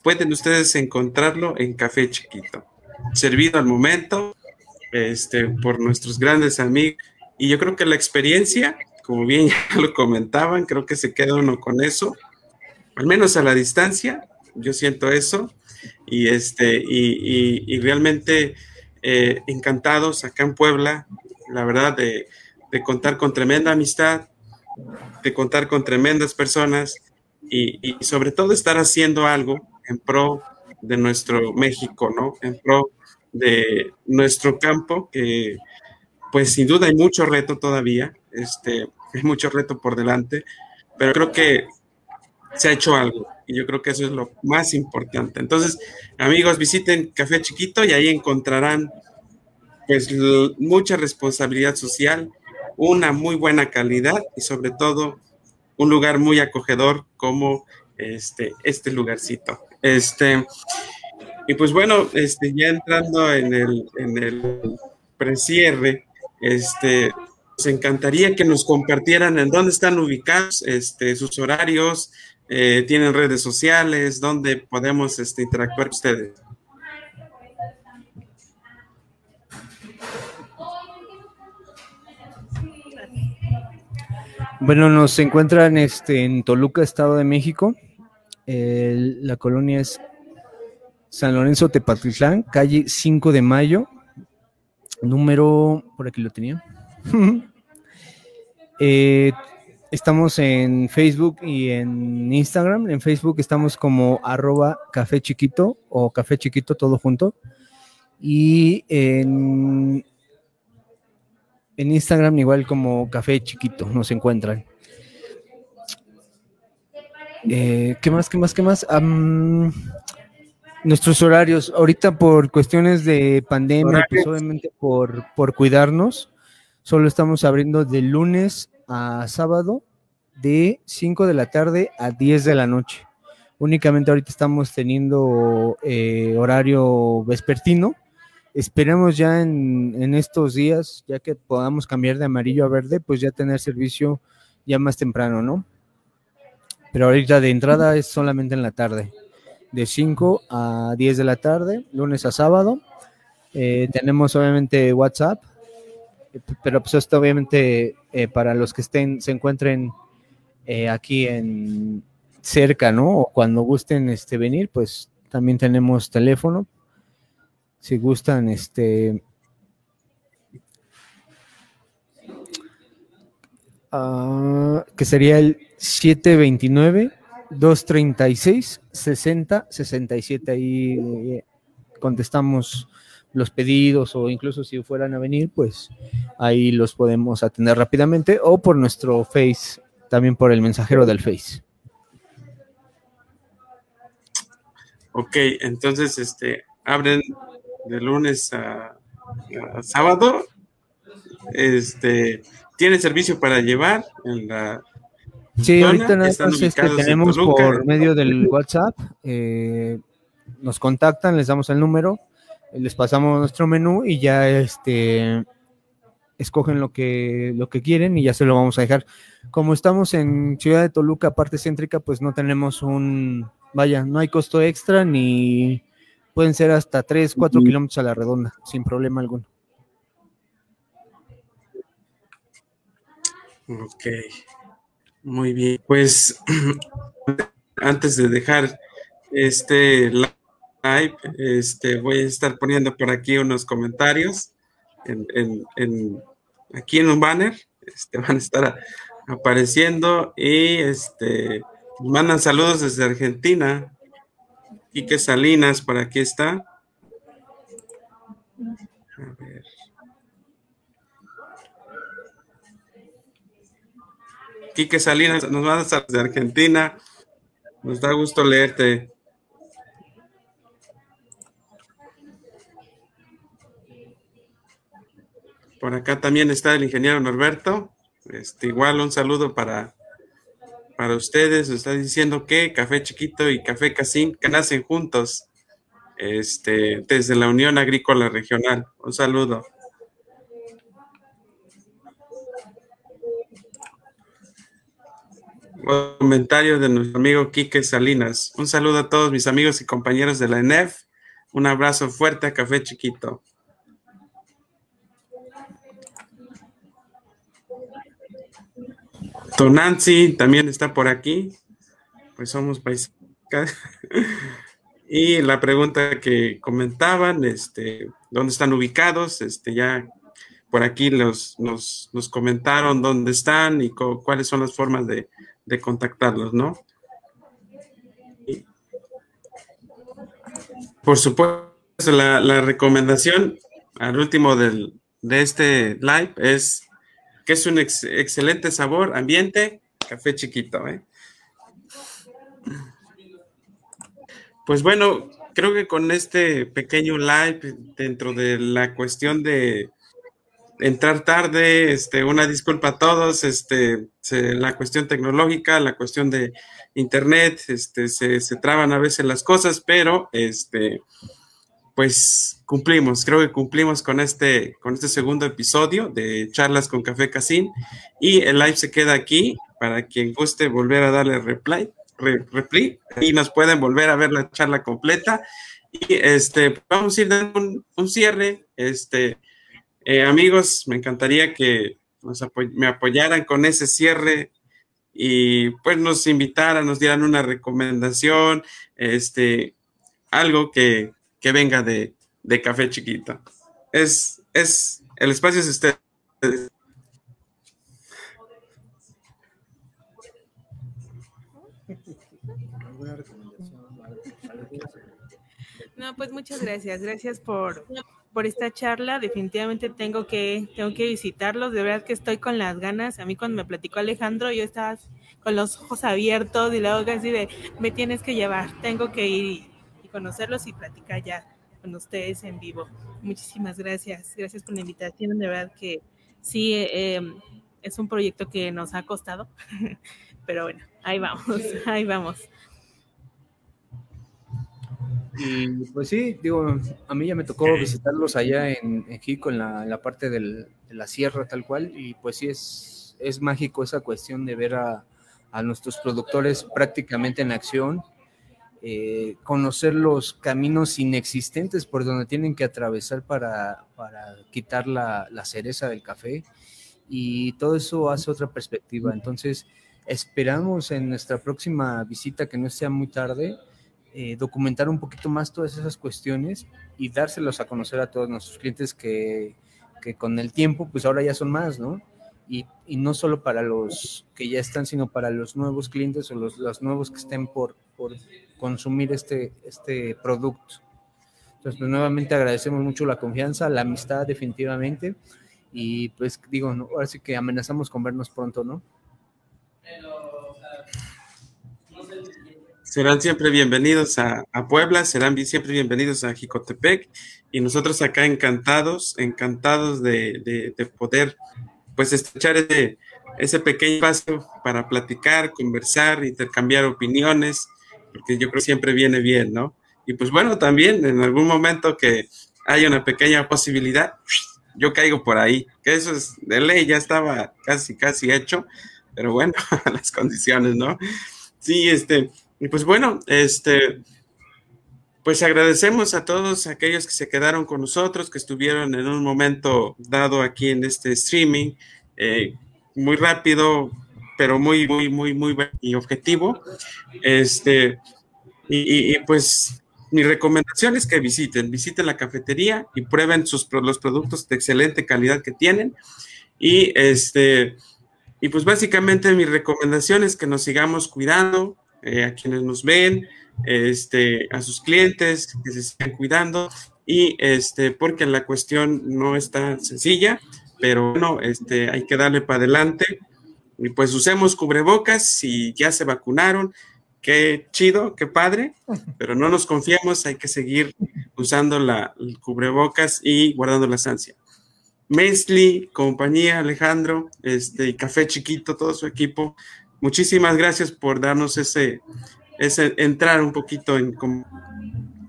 pueden ustedes encontrarlo en Café Chiquito, servido al momento este, por nuestros grandes amigos. Y yo creo que la experiencia, como bien ya lo comentaban, creo que se queda uno con eso, al menos a la distancia, yo siento eso y, este, y, realmente eh, encantados acá en Puebla, la verdad, de, contar con tremenda amistad, de contar con tremendas personas y, sobre todo estar haciendo algo en pro de nuestro México, ¿no? En pro de nuestro campo, que pues sin duda hay mucho reto todavía, este, hay mucho reto por delante, pero creo que se ha hecho algo y yo creo que eso es lo más importante. Entonces, amigos, visiten Café Chiquito y ahí encontrarán pues mucha responsabilidad social, una muy buena calidad y sobre todo un lugar muy acogedor como este, este lugarcito. Este, y pues bueno, este, ya entrando en el, en el precierre, este, nos encantaría que nos compartieran en dónde están ubicados, este, sus horarios, eh, tienen redes sociales, dónde podemos este, interactuar ustedes. Bueno, nos encuentran este, en Toluca, Estado de México. la colonia es San Lorenzo Tepatitlán, calle 5 de Mayo, número, por aquí lo tenía. Eh, estamos en Facebook y en Instagram. En Facebook estamos como arroba café chiquito o café chiquito todo junto. Y en en Instagram igual como Café Chiquito nos encuentran. Eh, ¿Qué más? ¿Qué más? ¿Qué más? nuestros horarios, ahorita por cuestiones de pandemia, pues obviamente por, por cuidarnos, solo estamos abriendo de lunes a sábado de 5 de la tarde a 10 de la noche. Únicamente ahorita estamos teniendo eh, horario vespertino Esperemos ya en, estos días, ya que podamos cambiar de amarillo a verde, pues ya tener servicio ya más temprano, ¿no? Pero ahorita de entrada es solamente en la tarde, de 5 a 10 de la tarde, lunes a sábado. Eh, tenemos obviamente WhatsApp, pero pues esto obviamente eh, para los que estén, se encuentren eh, aquí en cerca, ¿no? O cuando gusten este, venir, pues también tenemos teléfono si gustan, este... Ah, que sería el 729 236 60 67 ahí eh, contestamos los pedidos o incluso si fueran a venir pues ahí los podemos atender rápidamente o por nuestro face también por el mensajero del face. Ok entonces este abren de lunes a, sábado. Este, ¿tiene servicio para llevar en la Sí, ahorita nada más este, tenemos por medio del WhatsApp, eh, nos contactan, les damos el número, les pasamos nuestro menú y ya este escogen lo que lo que quieren y ya se lo vamos a dejar. Como estamos en Ciudad de Toluca, parte céntrica, pues no tenemos un, vaya, no hay costo extra ni Pueden ser hasta 3, 4 kilómetros a la redonda, sin problema alguno. Ok, muy bien. Pues antes de dejar este live, este, voy a estar poniendo por aquí unos comentarios en, aquí en un banner. Este, van a estar apareciendo y este, mandan saludos desde Argentina. Quique Salinas, por aquí está. A ver. Quique Salinas, nos mandas de Argentina. Nos da gusto leerte. Por acá también está el ingeniero Norberto. Este, igual un saludo para, para ustedes. Está diciendo que Café Chiquito y Café Casín que nacen juntos este, desde la Unión Agrícola Regional. Un saludo. Un comentario de nuestro amigo Quique Salinas. Un saludo a todos mis amigos y compañeros de la ENEF. Un abrazo fuerte a Café Chiquito. Tonancy también está por aquí. Pues somos paisas. y la pregunta que comentaban, este, ¿dónde están ubicados? Este, ya por aquí los, nos, nos comentaron dónde están y cuáles son las formas de, de contactarlos, ¿no? Por supuesto, la, la recomendación al último del, de este live es que es un excelente sabor, ambiente, café chiquito. ¿eh? Pues bueno, creo que con este pequeño live dentro de la cuestión de entrar tarde, este, una disculpa a todos, este, la cuestión tecnológica, la cuestión de internet, este, se, se, traban a veces las cosas, pero este, pues cumplimos, creo que cumplimos con este, con este segundo episodio de Charlas con Café Casín y el live se queda aquí para quien guste volver a darle replay, y nos pueden volver a ver la charla completa. Y este, vamos a ir dando un, cierre, este, eh, amigos, me encantaría que me apoyaran con ese cierre y pues nos invitaran, nos dieran una recomendación, este, algo que, que venga de, de, café chiquito. Es, es, el espacio es usted. No, pues muchas gracias. Gracias por, por esta charla. Definitivamente tengo que, tengo que visitarlos. De verdad que estoy con las ganas. A mí cuando me platicó Alejandro, yo estaba con los ojos abiertos y luego casi de, me tienes que llevar, tengo que ir conocerlos y platicar ya con ustedes en vivo. Muchísimas gracias. Gracias por la invitación. De verdad que sí, eh, es un proyecto que nos ha costado, pero bueno, ahí vamos, ahí vamos. Y pues sí, digo, a mí ya me tocó visitarlos allá en, en Jico, en la, en la parte del, de la sierra tal cual, y pues sí es, es mágico esa cuestión de ver a, a nuestros productores prácticamente en acción eh, conocer los caminos inexistentes por donde tienen que atravesar para, quitar la, cereza del café y todo eso hace otra perspectiva. Entonces, esperamos en nuestra próxima visita, que no sea muy tarde, eh, documentar un poquito más todas esas cuestiones y dárselos a conocer a todos nuestros clientes que, con el tiempo, pues ahora ya son más, ¿no? Y, no solo para los que ya están, sino para los nuevos clientes o los, los nuevos que estén por consumir este, este producto. Entonces, pues, nuevamente agradecemos mucho la confianza, la amistad definitivamente. Y pues digo, ¿no? ahora sí que amenazamos con vernos pronto, ¿no? Serán siempre bienvenidos a, Puebla, serán siempre bienvenidos a Jicotepec y nosotros acá encantados, encantados de, de, poder pues estrechar ese, ese pequeño espacio para platicar, conversar, intercambiar opiniones, porque yo creo que siempre viene bien, ¿no? Y pues bueno, también en algún momento que haya una pequeña posibilidad, yo caigo por ahí, que eso es de ley, ya estaba casi, casi hecho, pero bueno, las condiciones, ¿no? Sí, este, y pues bueno, este, pues agradecemos a todos aquellos que se quedaron con nosotros, que estuvieron en un momento dado aquí en este streaming, eh, muy rápido, pero muy, muy, muy, muy y objetivo. Este, y, pues mi recomendación es que visiten, visiten la cafetería y prueben sus, los productos de excelente calidad que tienen. Y este, y pues básicamente mi recomendación es que nos sigamos cuidando, eh, a quienes nos ven, este, a sus clientes, que se sigan cuidando. Y este, porque la cuestión no es tan sencilla, pero bueno, este, hay que darle para adelante y pues usemos cubrebocas si ya se vacunaron. Qué chido, qué padre, pero no nos confiamos, hay que seguir usando la, el cubrebocas y guardando la ansia. Mesli, compañía, Alejandro, este, Café Chiquito, todo su equipo, muchísimas gracias por darnos ese, ese entrar un poquito en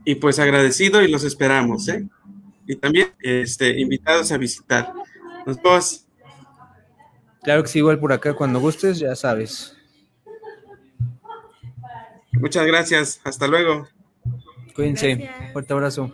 y pues agradecido y los esperamos, ¿eh? Y también este, invitados a visitar. Nos vemos. Claro que sí, igual por acá, cuando gustes, ya sabes. Muchas gracias, hasta luego. Cuídense, fuerte abrazo.